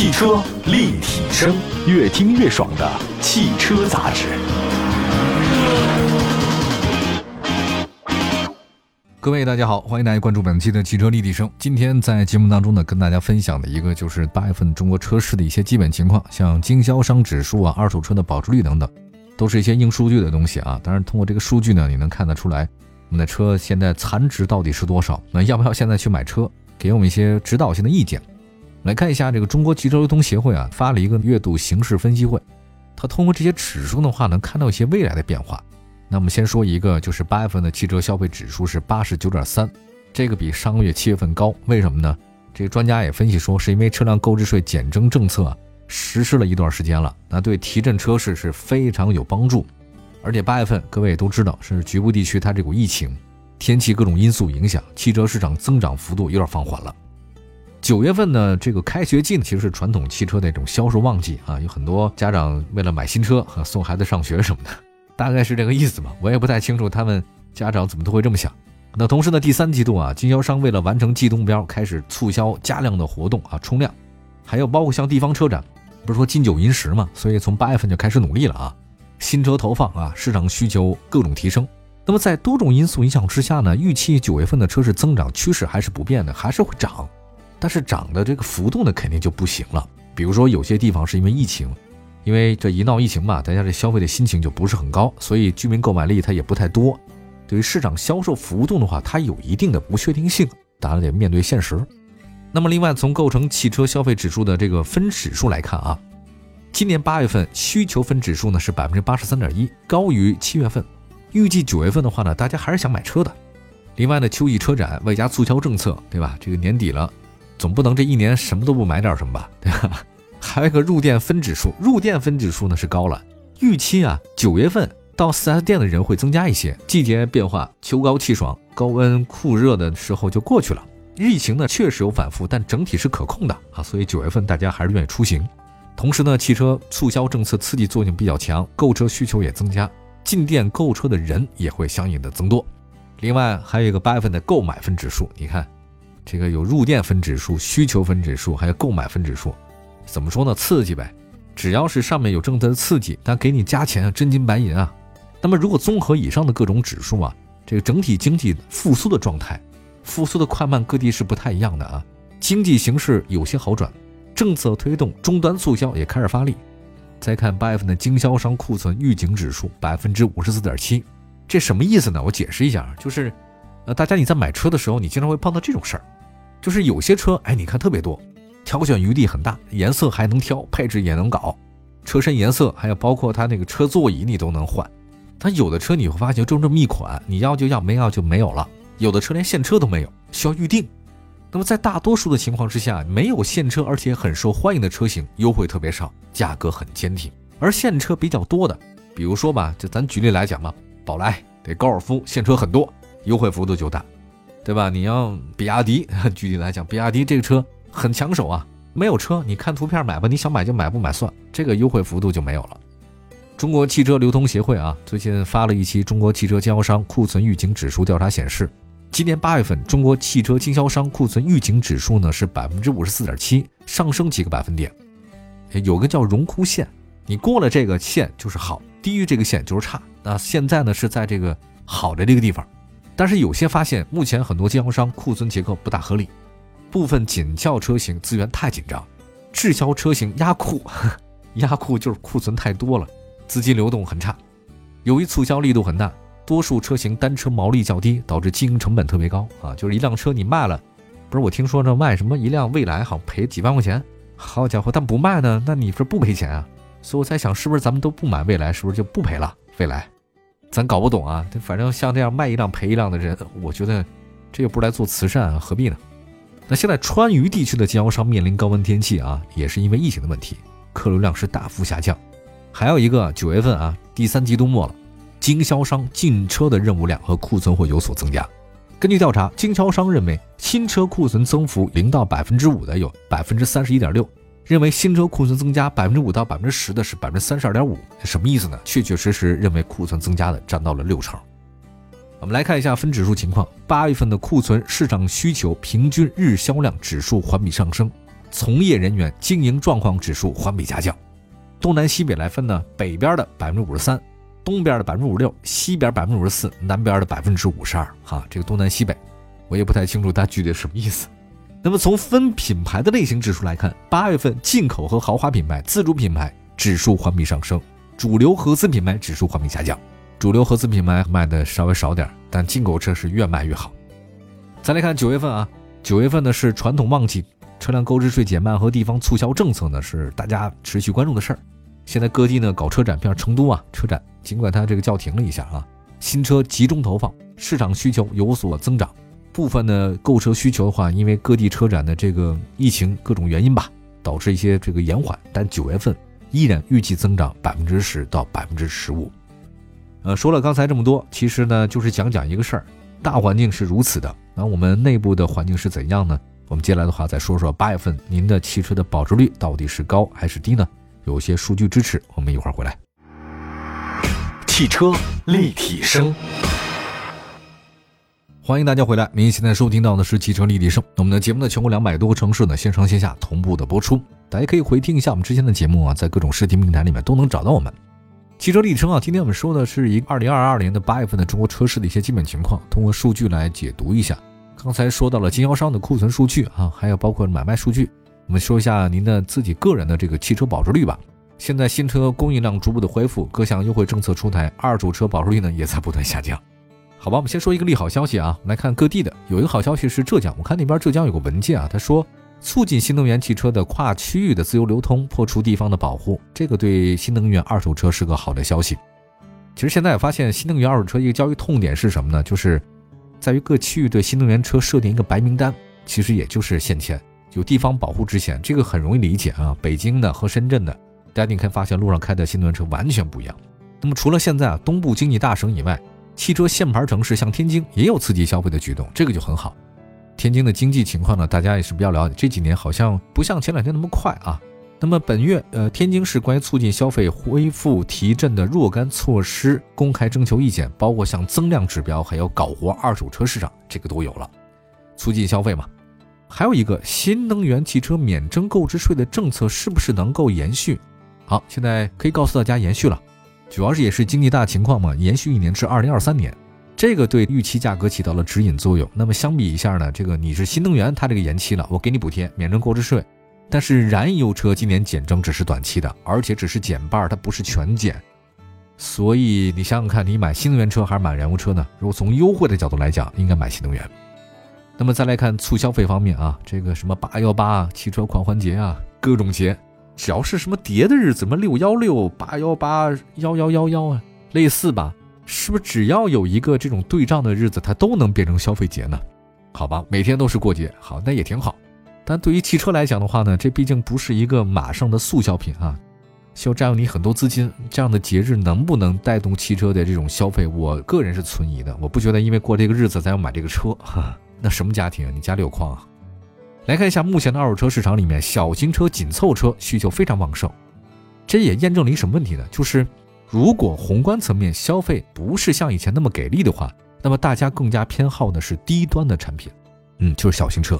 汽车立体声，越听越爽的汽车杂志。各位大家好，欢迎大家关注本期的汽车立体声。今天在节目当中呢，跟大家分享的一个就是八月份中国车市的一些基本情况，像经销商指数啊、二手车的保值率等等，都是一些硬数据的东西啊。当然，通过这个数据呢，你能看得出来我们的车现在残值到底是多少？那要不要现在去买车？给我们一些指导性的意见。来看一下这个中国汽车流通协会啊发了一个月度形势分析会，它通过这些指数的话，能看到一些未来的变化。那我们先说一个，就是八月份的汽车消费指数是八十九点三，这个比上个月七月份高，为什么呢？这个专家也分析说，是因为车辆购置税减征政策实施了一段时间了，那对提振车市是非常有帮助。而且八月份各位也都知道，是局部地区它这股疫情、天气各种因素影响，汽车市场增长幅度有点放缓了。九月份呢，这个开学季，其实是传统汽车的一种销售旺季啊，有很多家长为了买新车和送孩子上学什么的。大概是这个意思吧，我也不太清楚他们家长怎么都会这么想。那同时呢，第三季度啊，经销商为了完成季度目标，开始促销加量的活动啊，冲量，还有包括像地方车展，不是说金九银十嘛，所以从八月份就开始努力了啊，新车投放啊，市场需求各种提升。那么在多种因素影响之下呢，预期九月份的车市增长趋势还是不变的，还是会涨，但是涨的这个幅度呢，肯定就不行了。比如说有些地方是因为疫情。因为这一闹疫情嘛，大家这消费的心情就不是很高，所以居民购买力它也不太多。对于市场销售浮动的话，它有一定的不确定性，大家得面对现实。那么，另外从构成汽车消费指数的这个分指数来看啊，今年八月份需求分指数呢是百分之八十三点一，高于七月份。预计九月份的话呢，大家还是想买车的。另外呢，秋季车展外加促销政策，对吧？这个年底了，总不能这一年什么都不买点什么吧，对吧？还有一个入店分指数，入店分指数呢是高了，预期啊九月份到 4S 店的人会增加一些。季节变化，秋高气爽，高温酷热的时候就过去了。疫情呢确实有反复，但整体是可控的啊，所以九月份大家还是愿意出行。同时呢，汽车促销政策刺激作用比较强，购车需求也增加，进店购车的人也会相应的增多。另外还有一个八月份的购买分指数，你看，这个有入店分指数、需求分指数，还有购买分指数。怎么说呢？刺激呗，只要是上面有政策的刺激，它给你加钱啊，真金白银啊。那么如果综合以上的各种指数啊，这个整体经济复苏的状态，复苏的快慢各地是不太一样的啊。经济形势有些好转，政策推动，终端促销也开始发力。再看八月份的经销商库存预警指数百分之五十四点七，这什么意思呢？我解释一下，就是，呃，大家你在买车的时候，你经常会碰到这种事儿，就是有些车，哎，你看特别多。挑选余地很大，颜色还能挑，配置也能搞，车身颜色还有包括它那个车座椅你都能换。它有的车你会发现就这么一款，你要就要，没要就没有了。有的车连现车都没有，需要预定。那么在大多数的情况之下，没有现车而且很受欢迎的车型，优惠特别少，价格很坚挺。而现车比较多的，比如说吧，就咱举例来讲吧，宝来得高尔夫现车很多，优惠幅度就大，对吧？你要比亚迪，具体来讲，比亚迪这个车。很抢手啊！没有车，你看图片买吧，你想买就买，不买算。这个优惠幅度就没有了。中国汽车流通协会啊，最近发了一期中国汽车经销商库存预警指数调查显示，今年八月份中国汽车经销商库存预警指数呢是百分之五十四点七，上升几个百分点。有个叫荣枯线，你过了这个线就是好，低于这个线就是差。那现在呢是在这个好的这个地方，但是有些发现，目前很多经销商库存结构不大合理。部分紧俏车型资源太紧张，滞销车型压库，压库就是库存太多了，资金流动很差。由于促销力度很大，多数车型单车毛利较低，导致经营成本特别高啊！就是一辆车你卖了，不是我听说这卖什么一辆蔚来好像赔几万块钱，好家伙，但不卖呢，那你是不赔钱啊？所以我在想，是不是咱们都不买蔚来，是不是就不赔了？蔚来，咱搞不懂啊。反正像这样卖一辆赔一辆的人，我觉得这又不是来做慈善，何必呢？那现在川渝地区的经销商面临高温天气啊，也是因为疫情的问题，客流量是大幅下降。还有一个九月份啊，第三季度末了，经销商进车的任务量和库存会有所增加。根据调查，经销商认为新车库存增幅零到百分之五的有百分之三十一点六，认为新车库存增加百分之五到百分之十的是百分之三十二点五。什么意思呢？确确实实认为库存增加的占到了六成。我们来看一下分指数情况。八月份的库存市场需求平均日销量指数环比上升，从业人员经营状况指数环比下降。东南西北来分呢，北边的百分之五十三，东边的百分之五十六，西边百分之五十四，南边的百分之五十二。哈，这个东南西北，我也不太清楚它具体什么意思。那么从分品牌的类型指数来看，八月份进口和豪华品牌、自主品牌指数环比上升，主流合资品牌指数环比下降。主流合资品牌卖的稍微少点，但进口车是越卖越好。再来看九月份啊，九月份呢是传统旺季，车辆购置税减慢和地方促销政策呢是大家持续关注的事儿。现在各地呢搞车展，像成都啊车展，尽管它这个叫停了一下啊，新车集中投放，市场需求有所增长。部分的购车需求的话，因为各地车展的这个疫情各种原因吧，导致一些这个延缓，但九月份依然预计增长百分之十到百分之十五。呃，说了刚才这么多，其实呢就是讲讲一个事儿，大环境是如此的，那我们内部的环境是怎样呢？我们接下来的。话再说说八月份您的。汽车的保值率到底是高还是低呢？有些数据支持，我们一会儿回来。汽车立体声，欢迎大家回来。您现在收听到的是汽车立体声，我们的节目呢全国两百多个城市呢线上线下同步的播出，大家可以回听一下我们之前的节目啊，在各种视听平台里面都能找到我们。汽车历程啊，今天我们说的是一个二零二二年的八月份的中国车市的一些基本情况，通过数据来解读一下。刚才说到了经销商的库存数据啊，还有包括买卖数据，我们说一下您的自己个人的这个汽车保值率吧。现在新车供应量逐步的恢复，各项优惠政策出台，二手车保值率呢也在不断下降。好吧，我们先说一个利好消息啊，我们来看各地的，有一个好消息是浙江，我看那边浙江有个文件啊，他说。促进新能源汽车的跨区域的自由流通，破除地方的保护，这个对新能源二手车是个好的消息。其实现在发现新能源二手车一个交易痛点是什么呢？就是在于各区域对新能源车设定一个白名单，其实也就是限迁，有地方保护之嫌，这个很容易理解啊。北京的和深圳的，大家你可以发现路上开的新能源车完全不一样。那么除了现在啊东部经济大省以外，汽车限牌城市像天津也有刺激消费的举动，这个就很好。天津的经济情况呢，大家也是比较了解。这几年好像不像前两天那么快啊。那么本月，呃，天津市关于促进消费恢复提振的若干措施公开征求意见，包括像增量指标，还有搞活二手车市场，这个都有了，促进消费嘛。还有一个新能源汽车免征购置税的政策是不是能够延续？好，现在可以告诉大家延续了，主要是也是经济大情况嘛，延续一年至二零二三年。这个对预期价格起到了指引作用。那么相比一下呢，这个你是新能源，它这个延期了，我给你补贴，免征购置税。但是燃油车今年减征只是短期的，而且只是减半，它不是全减。所以你想想看，你买新能源车还是买燃油车呢？如果从优惠的角度来讲，应该买新能源。那么再来看促消费方面啊，这个什么八幺八汽车狂欢节啊，各种节，只要是什么叠的日子，什么六幺六、八幺八、幺幺幺幺啊，类似吧。是不是只要有一个这种对账的日子，它都能变成消费节呢？好吧，每天都是过节，好，那也挺好。但对于汽车来讲的话呢，这毕竟不是一个马上的速效品啊，需要占用你很多资金。这样的节日能不能带动汽车的这种消费？我个人是存疑的。我不觉得因为过这个日子咱要买这个车，哈，那什么家庭？你家里有矿啊？来看一下目前的二手车市场里面，小型车、紧凑车需求非常旺盛，这也验证了一什么问题呢？就是。如果宏观层面消费不是像以前那么给力的话，那么大家更加偏好的是低端的产品，嗯，就是小型车、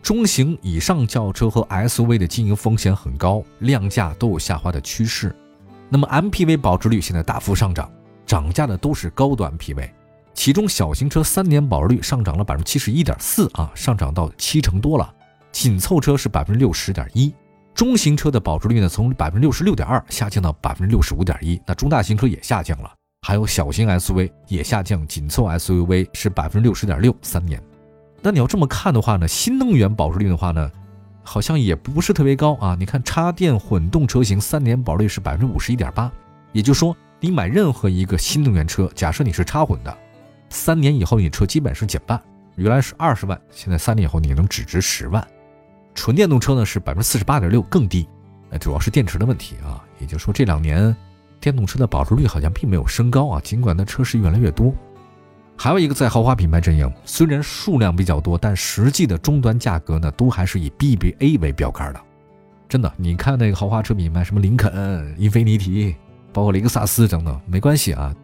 中型以上轿车和 SUV 的经营风险很高，量价都有下滑的趋势。那么 MPV 保值率现在大幅上涨，涨价的都是高端品位，其中小型车三年保值率上涨了百分之七十一点四啊，上涨到七成多了，紧凑车是百分之六十点一。中型车的保值率呢，从百分之六十六点二下降到百分之六十五点一。那中大型车也下降了，还有小型 SUV 也下降，紧凑 SUV 是百分之六十点六，三年。那你要这么看的话呢，新能源保值率的话呢，好像也不是特别高啊。你看插电混动车型三年保值率是百分之五十一点八，也就是说，你买任何一个新能源车，假设你是插混的，三年以后你车基本是减半，原来是二十万，现在三年以后你能只值十万。纯电动车呢是百分之四十八点六，更低，那主要是电池的问题啊。也就是说，这两年电动车的保值率好像并没有升高啊，尽管它车是越来越多。还有一个在豪华品牌阵营，虽然数量比较多，但实际的终端价格呢，都还是以 BBA 为标杆的。真的，你看那个豪华车品牌，什么林肯、英菲尼迪，包括雷克萨斯等等，没关系啊。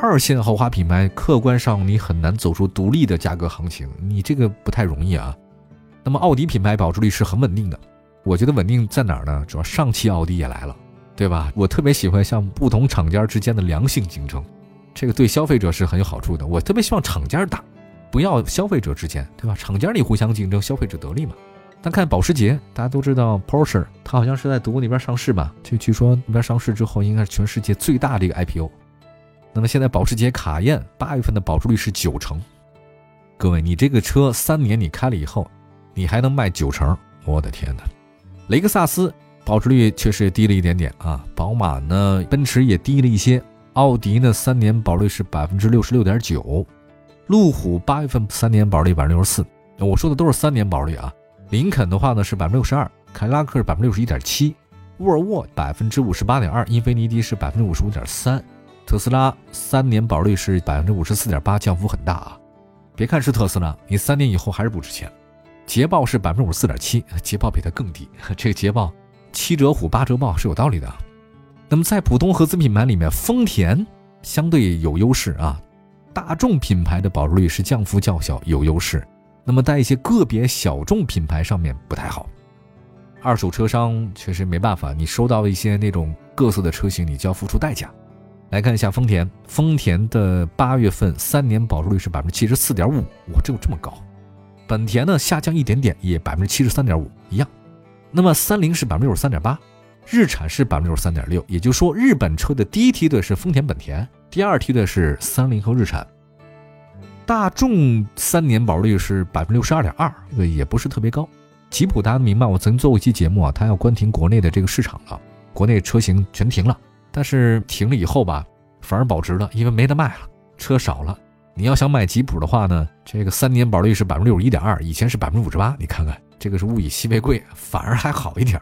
二线豪华品牌，客观上你很难走出独立的价格行情，你这个不太容易啊。那么奥迪品牌保值率是很稳定的，我觉得稳定在哪儿呢？主要上汽奥迪也来了，对吧？我特别喜欢像不同厂家之间的良性竞争，这个对消费者是很有好处的。我特别希望厂家大，不要消费者之间，对吧？厂家里互相竞争，消费者得利嘛。但看保时捷，大家都知道 Porsche，它好像是在德国那边上市吧？就据说那边上市之后，应该是全世界最大的一个 IPO。那么现在保时捷卡宴八月份的保值率是九成，各位，你这个车三年你开了以后，你还能卖九成？我的天哪！雷克萨斯保值率确实也低了一点点啊，宝马呢，奔驰也低了一些，奥迪呢三年保率是百分之六十六点九，路虎八月份三年保率百分之六十四，我说的都是三年保率啊。林肯的话呢是百分之六十二，凯迪拉克是百分之六十一点七，沃尔沃百分之五十八点二，英菲尼迪是百分之五十五点三，特斯拉三年保值率是百分之五十四点八，降幅很大啊。别看是特斯拉，你三年以后还是不值钱。捷豹是百分之五十四点七，捷豹比它更低。这个捷豹七折虎八折豹是有道理的。那么在普通合资品牌里面，丰田相对有优势啊，大众品牌的保值率是降幅较小，有优势。那么在一些个别小众品牌上面不太好。二手车商确实没办法，你收到一些那种各色的车型，你就要付出代价。来看一下丰田，丰田的八月份三年保值率是百分之七十四点五，哇，这有这么高？本田呢下降一点点，也百分之七十三点五一样。那么三菱是百分之六十三点八，日产是百分之六十三点六。也就是说，日本车的第一梯队是丰田、本田，第二梯队是三菱和日产。大众三年保值率是百分之六十二点二，这个也不是特别高。吉普大家明白，我曾经做过一期节目啊，它要关停国内的这个市场了，国内车型全停了。但是停了以后吧，反而保值了，因为没得卖了，车少了。你要想买吉普的话呢，这个三年保率是百分之六十一点二，以前是百分之五十八。你看看，这个是物以稀为贵，反而还好一点。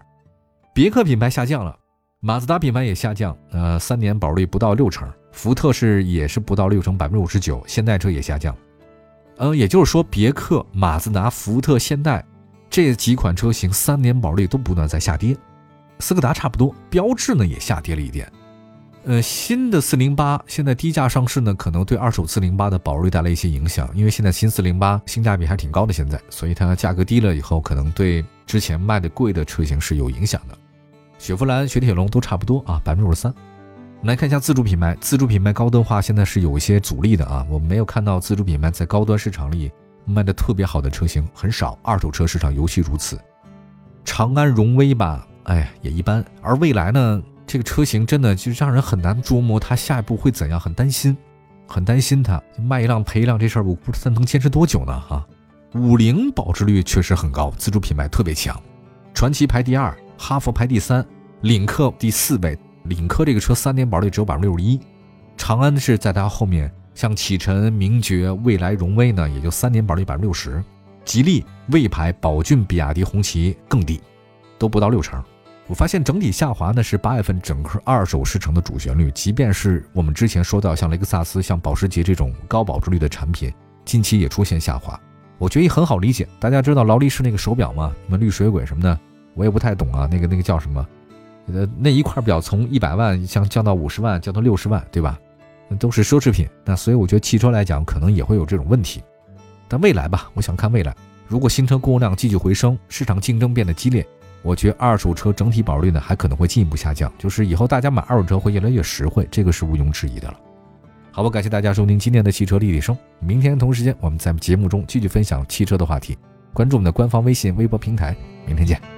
别克品牌下降了，马自达品牌也下降，呃，三年保率不到六成。福特是也是不到六成，百分之五十九。现代车也下降，呃，也就是说，别克、马自达、福特、现代这几款车型三年保率都不断在下跌。斯柯达差不多，标致呢也下跌了一点。呃，新的四零八现在低价上市呢，可能对二手四零八的保值率带来一些影响，因为现在新四零八性价比还挺高的，现在，所以它价格低了以后，可能对之前卖的贵的车型是有影响的。雪佛兰、雪铁龙都差不多啊，百分之五十三。我们来看一下自主品牌，自主品牌高端化现在是有一些阻力的啊，我们没有看到自主品牌在高端市场里卖的特别好的车型很少，二手车市场尤其如此。长安荣威吧，哎，也一般，而蔚来呢？这个车型真的就让人很难琢磨，它下一步会怎样，很担心，很担心它卖一辆赔一辆这事儿，我不知道能坚持多久呢？哈，五菱保值率确实很高，自主品牌特别强，传祺排第二，哈弗排第三，领克第四位，领克这个车三年保值率只有百分之六十一，长安是在它后面，像启辰、名爵、蔚来、荣威呢，也就三年保值率百分之六十，吉利、魏牌、宝骏、比亚迪、红旗更低，都不到六成。我发现整体下滑呢是八月份整个二手市场的主旋律，即便是我们之前说到像雷克萨斯、像保时捷这种高保值率的产品，近期也出现下滑。我觉得也很好理解，大家知道劳力士那个手表吗？什么绿水鬼什么的，我也不太懂啊。那个那个叫什么？呃，那一块表从一百万降降到五十万，降到六十万，对吧？那都是奢侈品。那所以我觉得汽车来讲，可能也会有这种问题。但未来吧，我想看未来，如果新车供应量继续回升，市场竞争变得激烈。我觉得二手车整体保值率呢还可能会进一步下降，就是以后大家买二手车会越来越实惠，这个是毋庸置疑的了。好吧，感谢大家收听今天的汽车立体声，明天同时间我们在节目中继续分享汽车的话题，关注我们的官方微信、微博平台，明天见。